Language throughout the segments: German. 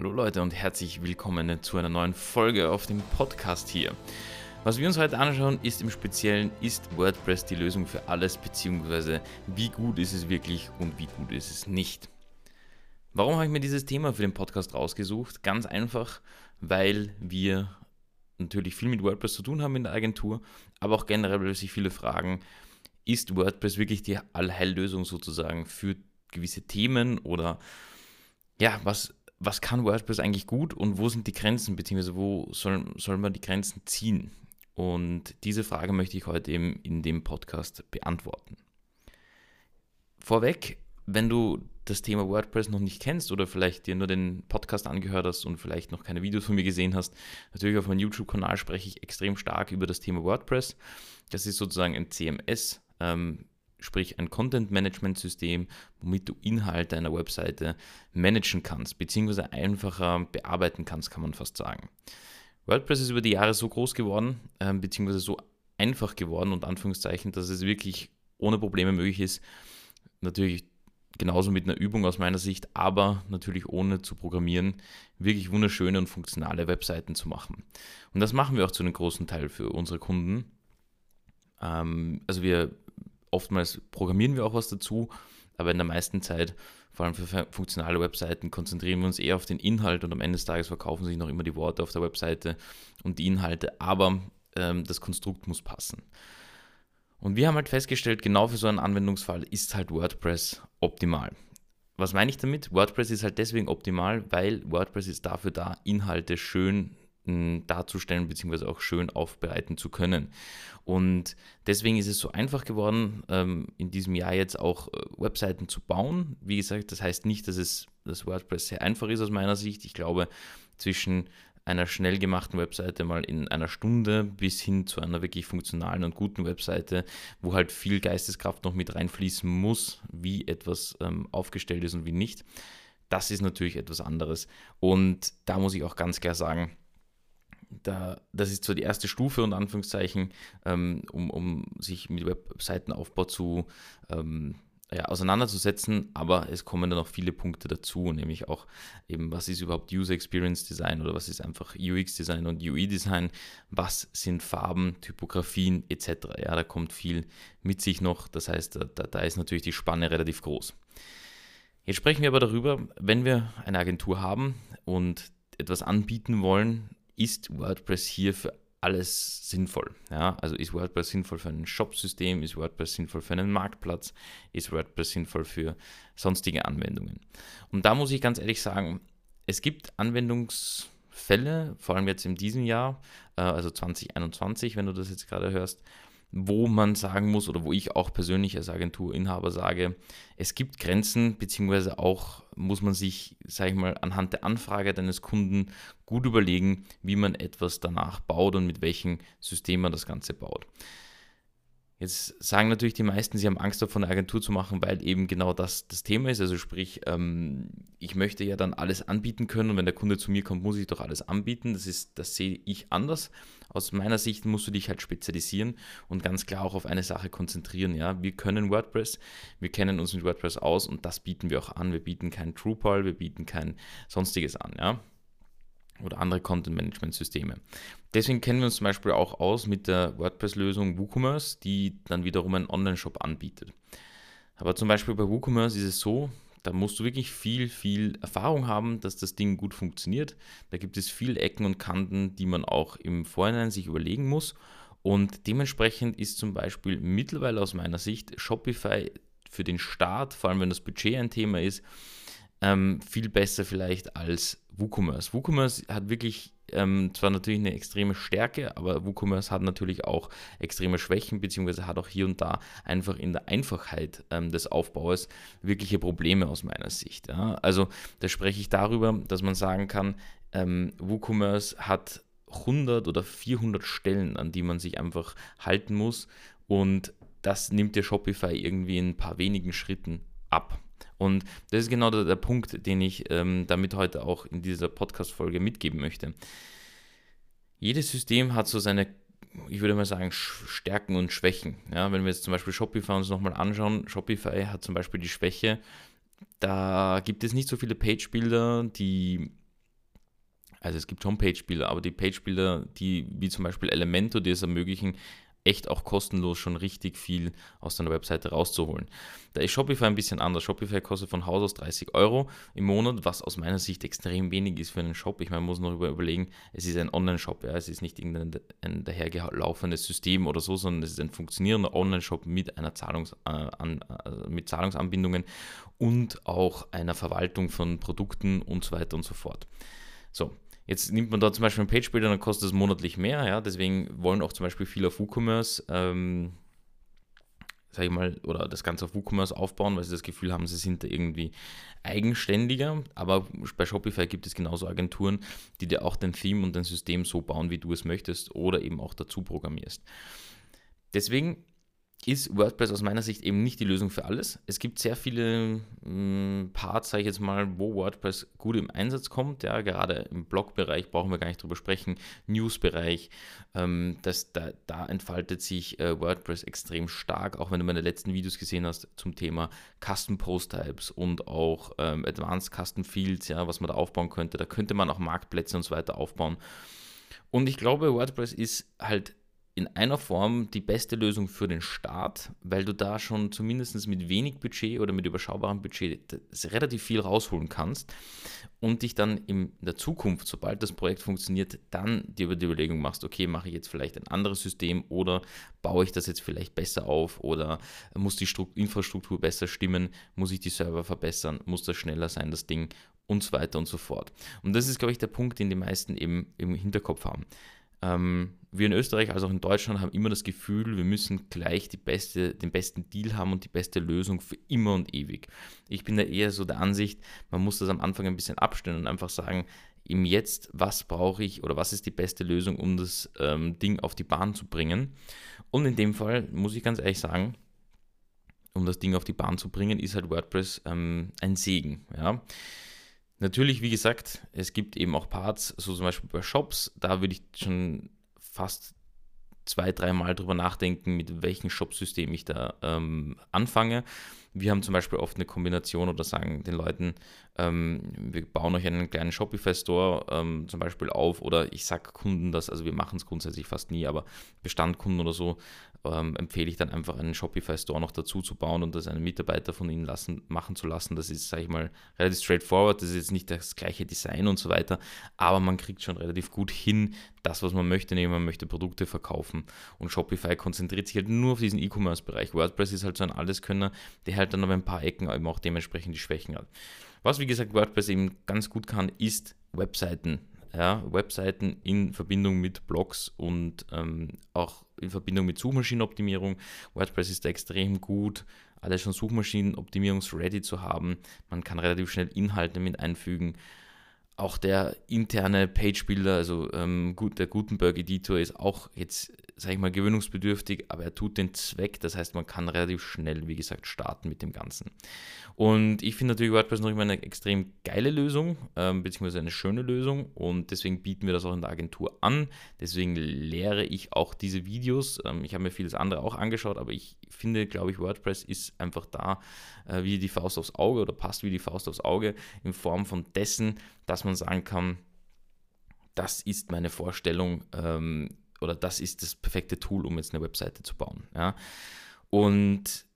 Hallo Leute und herzlich willkommen zu einer neuen Folge auf dem Podcast hier. Was wir uns heute anschauen, ist im Speziellen, ist WordPress die Lösung für alles, beziehungsweise wie gut ist es wirklich und wie gut ist es nicht. Warum habe ich mir dieses Thema für den Podcast rausgesucht? Ganz einfach, weil wir natürlich viel mit WordPress zu tun haben in der Agentur, aber auch generell, sich viele fragen, ist WordPress wirklich die Allheillösung sozusagen für gewisse Themen oder ja, was was kann WordPress eigentlich gut und wo sind die Grenzen, beziehungsweise wo soll, soll man die Grenzen ziehen? Und diese Frage möchte ich heute eben in dem Podcast beantworten. Vorweg, wenn du das Thema WordPress noch nicht kennst oder vielleicht dir nur den Podcast angehört hast und vielleicht noch keine Videos von mir gesehen hast, natürlich auf meinem YouTube-Kanal spreche ich extrem stark über das Thema WordPress. Das ist sozusagen ein CMS, ähm, sprich ein Content-Management-System, womit du Inhalte einer Webseite managen kannst, beziehungsweise einfacher bearbeiten kannst, kann man fast sagen. WordPress ist über die Jahre so groß geworden, äh, beziehungsweise so einfach geworden, und Anführungszeichen, dass es wirklich ohne Probleme möglich ist, natürlich genauso mit einer Übung aus meiner Sicht, aber natürlich ohne zu programmieren, wirklich wunderschöne und funktionale Webseiten zu machen. Und das machen wir auch zu einem großen Teil für unsere Kunden. Ähm, also wir oftmals programmieren wir auch was dazu, aber in der meisten Zeit, vor allem für funktionale Webseiten, konzentrieren wir uns eher auf den Inhalt und am Ende des Tages verkaufen sich noch immer die Worte auf der Webseite und die Inhalte, aber ähm, das Konstrukt muss passen. Und wir haben halt festgestellt, genau für so einen Anwendungsfall ist halt WordPress optimal. Was meine ich damit? WordPress ist halt deswegen optimal, weil WordPress ist dafür da, Inhalte schön darzustellen bzw. auch schön aufbereiten zu können. Und deswegen ist es so einfach geworden, ähm, in diesem Jahr jetzt auch äh, Webseiten zu bauen. Wie gesagt, das heißt nicht, dass es das WordPress sehr einfach ist aus meiner Sicht. Ich glaube, zwischen einer schnell gemachten Webseite mal in einer Stunde bis hin zu einer wirklich funktionalen und guten Webseite, wo halt viel Geisteskraft noch mit reinfließen muss, wie etwas ähm, aufgestellt ist und wie nicht. Das ist natürlich etwas anderes. Und da muss ich auch ganz klar sagen, da, das ist so die erste Stufe, unter Anführungszeichen, ähm, um, um sich mit Webseitenaufbau zu ähm, ja, auseinanderzusetzen, aber es kommen dann noch viele Punkte dazu, nämlich auch eben, was ist überhaupt User Experience Design oder was ist einfach UX Design und UI Design, was sind Farben, Typografien etc. Ja, da kommt viel mit sich noch, das heißt, da, da ist natürlich die Spanne relativ groß. Jetzt sprechen wir aber darüber, wenn wir eine Agentur haben und etwas anbieten wollen, ist WordPress hier für alles sinnvoll. Ja? Also ist WordPress sinnvoll für ein Shop-System, ist WordPress sinnvoll für einen Marktplatz, ist WordPress sinnvoll für sonstige Anwendungen. Und da muss ich ganz ehrlich sagen, es gibt Anwendungsfälle, vor allem jetzt in diesem Jahr, äh, also 2021, wenn du das jetzt gerade hörst, wo man sagen muss oder wo ich auch persönlich als Agenturinhaber sage, es gibt Grenzen, beziehungsweise auch muss man sich, sage ich mal, anhand der Anfrage deines Kunden gut überlegen, wie man etwas danach baut und mit welchem System man das Ganze baut. Jetzt sagen natürlich die meisten, sie haben Angst davon, eine Agentur zu machen, weil eben genau das das Thema ist. Also sprich, ähm, ich möchte ja dann alles anbieten können und wenn der Kunde zu mir kommt, muss ich doch alles anbieten. Das ist, das sehe ich anders. Aus meiner Sicht musst du dich halt spezialisieren und ganz klar auch auf eine Sache konzentrieren. Ja, wir können WordPress, wir kennen uns mit WordPress aus und das bieten wir auch an. Wir bieten kein Drupal, wir bieten kein sonstiges an. Ja, oder andere Content-Management-Systeme. Deswegen kennen wir uns zum Beispiel auch aus mit der WordPress-Lösung WooCommerce, die dann wiederum einen Online-Shop anbietet. Aber zum Beispiel bei WooCommerce ist es so, da musst du wirklich viel, viel Erfahrung haben, dass das Ding gut funktioniert. Da gibt es viel Ecken und Kanten, die man auch im Vorhinein sich überlegen muss. Und dementsprechend ist zum Beispiel mittlerweile aus meiner Sicht Shopify für den Start, vor allem wenn das Budget ein Thema ist, ähm, viel besser vielleicht als WooCommerce. WooCommerce hat wirklich ähm, zwar natürlich eine extreme Stärke, aber WooCommerce hat natürlich auch extreme Schwächen, beziehungsweise hat auch hier und da einfach in der Einfachheit ähm, des Aufbaus wirkliche Probleme aus meiner Sicht. Ja? Also da spreche ich darüber, dass man sagen kann, ähm, WooCommerce hat 100 oder 400 Stellen, an die man sich einfach halten muss und das nimmt der Shopify irgendwie in ein paar wenigen Schritten ab. Und das ist genau der, der Punkt, den ich ähm, damit heute auch in dieser Podcast-Folge mitgeben möchte. Jedes System hat so seine, ich würde mal sagen, Stärken und Schwächen. Ja, wenn wir jetzt zum Beispiel Shopify uns nochmal anschauen, Shopify hat zum Beispiel die Schwäche, da gibt es nicht so viele Page-Builder, die Also es gibt schon Page-Builder, aber die Page-Builder, die wie zum Beispiel Elementor, die es ermöglichen, echt auch kostenlos schon richtig viel aus deiner Webseite rauszuholen. Da ist Shopify ein bisschen anders. Shopify kostet von Haus aus 30 Euro im Monat, was aus meiner Sicht extrem wenig ist für einen Shop. Ich meine, man muss noch überlegen, es ist ein Online-Shop, ja? es ist nicht irgendein ein dahergelaufenes System oder so, sondern es ist ein funktionierender Online-Shop mit einer Zahlungs, äh, an, äh, mit Zahlungsanbindungen und auch einer Verwaltung von Produkten und so weiter und so fort. So, Jetzt nimmt man da zum Beispiel einen Page-Builder, dann kostet es monatlich mehr, ja, deswegen wollen auch zum Beispiel viele auf WooCommerce, ähm, sag ich mal, oder das Ganze auf WooCommerce aufbauen, weil sie das Gefühl haben, sie sind da irgendwie eigenständiger, aber bei Shopify gibt es genauso Agenturen, die dir auch den Theme und dein System so bauen, wie du es möchtest oder eben auch dazu programmierst. Deswegen ist WordPress aus meiner Sicht eben nicht die Lösung für alles. Es gibt sehr viele mh, hm, Parts, sage ich jetzt mal, wo WordPress gut im Einsatz kommt. Ja, gerade im Blog-Bereich brauchen wir gar nicht drüber sprechen. News-Bereich, ähm, da, da, entfaltet sich äh, WordPress extrem stark, auch wenn du meine letzten Videos gesehen hast zum Thema Custom Post Types und auch ähm, Advanced Custom Fields, ja, was man da aufbauen könnte. Da könnte man auch Marktplätze und so weiter aufbauen. Und ich glaube, WordPress ist halt in einer Form die beste Lösung für den Start, weil du da schon zumindest mit wenig Budget oder mit überschaubarem Budget relativ viel rausholen kannst und dich dann in der Zukunft, sobald das Projekt funktioniert, dann dir über die Überlegung machst, okay, mache ich jetzt vielleicht ein anderes System oder baue ich das jetzt vielleicht besser auf oder muss die Infrastruktur besser stimmen, muss ich die Server verbessern, muss das schneller sein, das Ding und so weiter und so fort. Und das ist, glaube ich, der Punkt, den die meisten eben im Hinterkopf haben. Ähm, wir in Österreich als auch in Deutschland haben immer das Gefühl, wir müssen gleich beste, den besten Deal haben und die beste Lösung für immer und ewig. Ich bin da eher so der Ansicht, man muss das am Anfang ein bisschen abstellen und einfach sagen, im Jetzt, was brauche ich oder was ist die beste Lösung, um das ähm, Ding auf die Bahn zu bringen. Und in dem Fall muss ich ganz ehrlich sagen, um das Ding auf die Bahn zu bringen, ist halt WordPress ähm, ein Segen. Ja. Natürlich, wie gesagt, es gibt eben auch Parts, so zum Beispiel bei Shops, da würde ich schon fast zwei, dreimal drüber nachdenken, mit welchem Shopsystem ich da ähm, anfange. Wir haben zum Beispiel oft eine Kombination oder sagen den Leuten, ähm, wir bauen euch einen kleinen Shopify-Store ähm, zum Beispiel auf oder ich sage Kunden das, also wir machen es grundsätzlich fast nie, aber Bestandkunden oder so ähm, empfehle ich dann einfach einen Shopify-Store noch dazu zu bauen und das einen Mitarbeiter von ihnen lassen, machen zu lassen. Das ist, sage ich mal, relativ straightforward. Das ist jetzt nicht das gleiche Design und so weiter, aber man kriegt schon relativ gut hin, das, was man möchte, nehmen. Man möchte Produkte verkaufen und Shopify konzentriert sich halt nur auf diesen E-Commerce-Bereich. WordPress ist halt so ein Alleskönner, der halt dann auf ein paar Ecken eben auch dementsprechend die Schwächen hat. Was, wie gesagt, WordPress eben ganz gut kann, ist Webseiten ja, Webseiten in Verbindung mit Blogs und ähm, auch in Verbindung mit Suchmaschinenoptimierung. WordPress ist extrem gut, alles schon Suchmaschinenoptimierungsready zu haben. Man kann relativ schnell Inhalte mit einfügen. Auch der interne Page-Builder, also ähm, gut, der Gutenberg-Editor ist auch jetzt, sage ich mal, gewöhnungsbedürftig, aber er tut den Zweck. Das heißt, man kann relativ schnell, wie gesagt, starten mit dem Ganzen. Und ich finde natürlich WordPress noch immer eine extrem geile Lösung, ähm, beziehungsweise eine schöne Lösung. Und deswegen bieten wir das auch in der Agentur an. Deswegen lehre ich auch diese Videos. Ähm, ich habe mir vieles andere auch angeschaut, aber ich finde, glaube ich, WordPress ist einfach da äh, wie die Faust aufs Auge oder passt wie die Faust aufs Auge in Form von dessen, dass man sagen kann, das ist meine Vorstellung ähm, oder das ist das perfekte Tool, um jetzt eine Webseite zu bauen. Ja? Und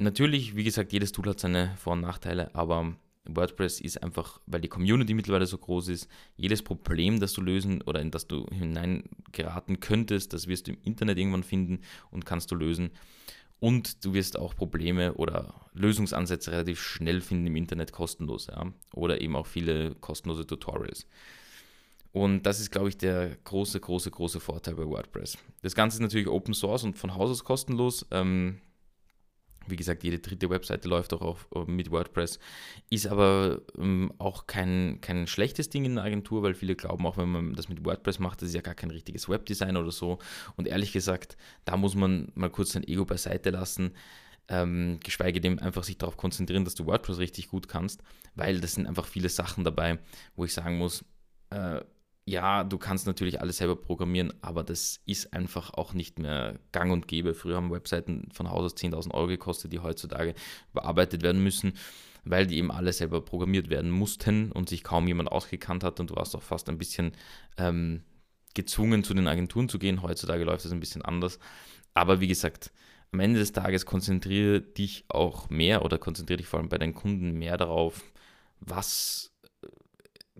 Natürlich, wie gesagt, jedes Tool hat seine Vor- und Nachteile, aber WordPress ist einfach, weil die Community mittlerweile so groß ist, jedes Problem, das du lösen oder in das du hineingeraten könntest, das wirst du im Internet irgendwann finden und kannst du lösen. Und du wirst auch Probleme oder Lösungsansätze relativ schnell finden im Internet kostenlos. Ja? Oder eben auch viele kostenlose Tutorials. Und das ist, glaube ich, der große, große, große Vorteil bei WordPress. Das Ganze ist natürlich Open Source und von Haus aus kostenlos. Ähm, wie gesagt, jede dritte Webseite läuft auch auf, äh, mit WordPress. Ist aber ähm, auch kein, kein schlechtes Ding in der Agentur, weil viele glauben, auch wenn man das mit WordPress macht, das ist ja gar kein richtiges Webdesign oder so. Und ehrlich gesagt, da muss man mal kurz sein Ego beiseite lassen. Ähm, geschweige denn einfach sich darauf konzentrieren, dass du WordPress richtig gut kannst, weil das sind einfach viele Sachen dabei, wo ich sagen muss, äh, ja, du kannst natürlich alles selber programmieren, aber das ist einfach auch nicht mehr gang und gäbe. Früher haben Webseiten von Haus aus 10.000 Euro gekostet, die heutzutage bearbeitet werden müssen, weil die eben alle selber programmiert werden mussten und sich kaum jemand ausgekannt hat und du warst auch fast ein bisschen ähm, gezwungen, zu den Agenturen zu gehen. Heutzutage läuft das ein bisschen anders. Aber wie gesagt, am Ende des Tages konzentriere dich auch mehr oder konzentriere dich vor allem bei deinen Kunden mehr darauf, was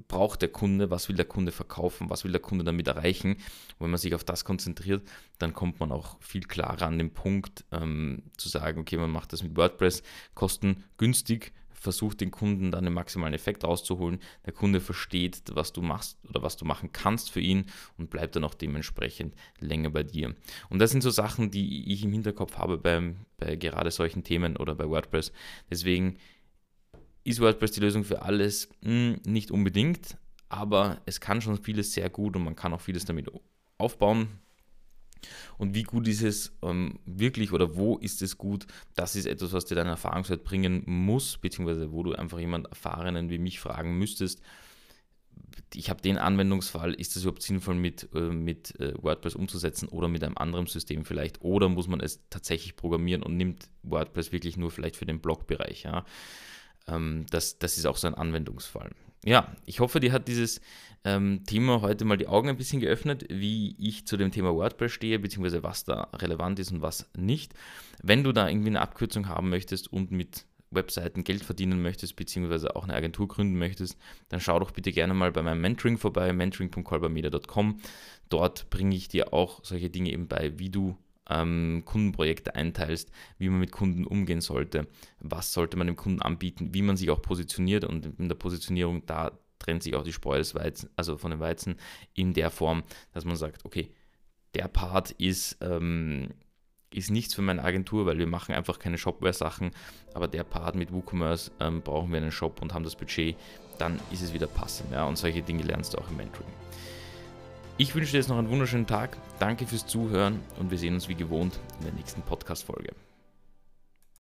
braucht der Kunde, was will der Kunde verkaufen, was will der Kunde damit erreichen. Und wenn man sich auf das konzentriert, dann kommt man auch viel klarer an den Punkt ähm, zu sagen, okay, man macht das mit WordPress kostengünstig, versucht den Kunden dann den maximalen Effekt rauszuholen. Der Kunde versteht, was du machst oder was du machen kannst für ihn und bleibt dann auch dementsprechend länger bei dir. Und das sind so Sachen, die ich im Hinterkopf habe bei, bei gerade solchen Themen oder bei WordPress. Deswegen ist WordPress die Lösung für alles? Hm, nicht unbedingt, aber es kann schon vieles sehr gut und man kann auch vieles damit aufbauen. Und wie gut ist es ähm, wirklich oder wo ist es gut? Das ist etwas, was dir dein Erfahrungswert bringen muss, beziehungsweise wo du einfach jemand Erfahrenen wie mich fragen müsstest. Ich habe den Anwendungsfall, ist das überhaupt sinnvoll mit, äh, mit äh, WordPress umzusetzen oder mit einem anderen System vielleicht? Oder muss man es tatsächlich programmieren und nimmt WordPress wirklich nur vielleicht für den Blogbereich? Ja? Ähm, das, das ist auch so ein Anwendungsfall. Ja, ich hoffe, dir hat dieses ähm, Thema heute mal die Augen ein bisschen geöffnet, wie ich zu dem Thema WordPress stehe, beziehungsweise was da relevant ist und was nicht. Wenn du da irgendwie eine Abkürzung haben möchtest und mit Webseiten Geld verdienen möchtest, beziehungsweise auch eine Agentur gründen möchtest, dann schau doch bitte gerne mal bei meinem Mentoring vorbei, mentoring.kolbermedia.com. Dort bringe ich dir auch solche Dinge eben bei, wie du ähm, Kundenprojekte einteilst, wie man mit Kunden umgehen sollte, was sollte man dem Kunden anbieten, wie man sich auch positioniert und in der Positionierung da trennt sich auch die Spreu des Weizen, also von dem Weizen in der Form, dass man sagt, okay, der Part ist, ähm, ist nichts für meine Agentur, weil wir machen einfach keine Shopware-Sachen, aber der Part mit WooCommerce ähm, brauchen wir einen Shop und haben das Budget, dann ist es wieder passend. Ja? Und solche Dinge lernst du auch im Mentoring. Ich wünsche dir jetzt noch einen wunderschönen Tag. Danke fürs Zuhören und wir sehen uns wie gewohnt in der nächsten Podcast-Folge.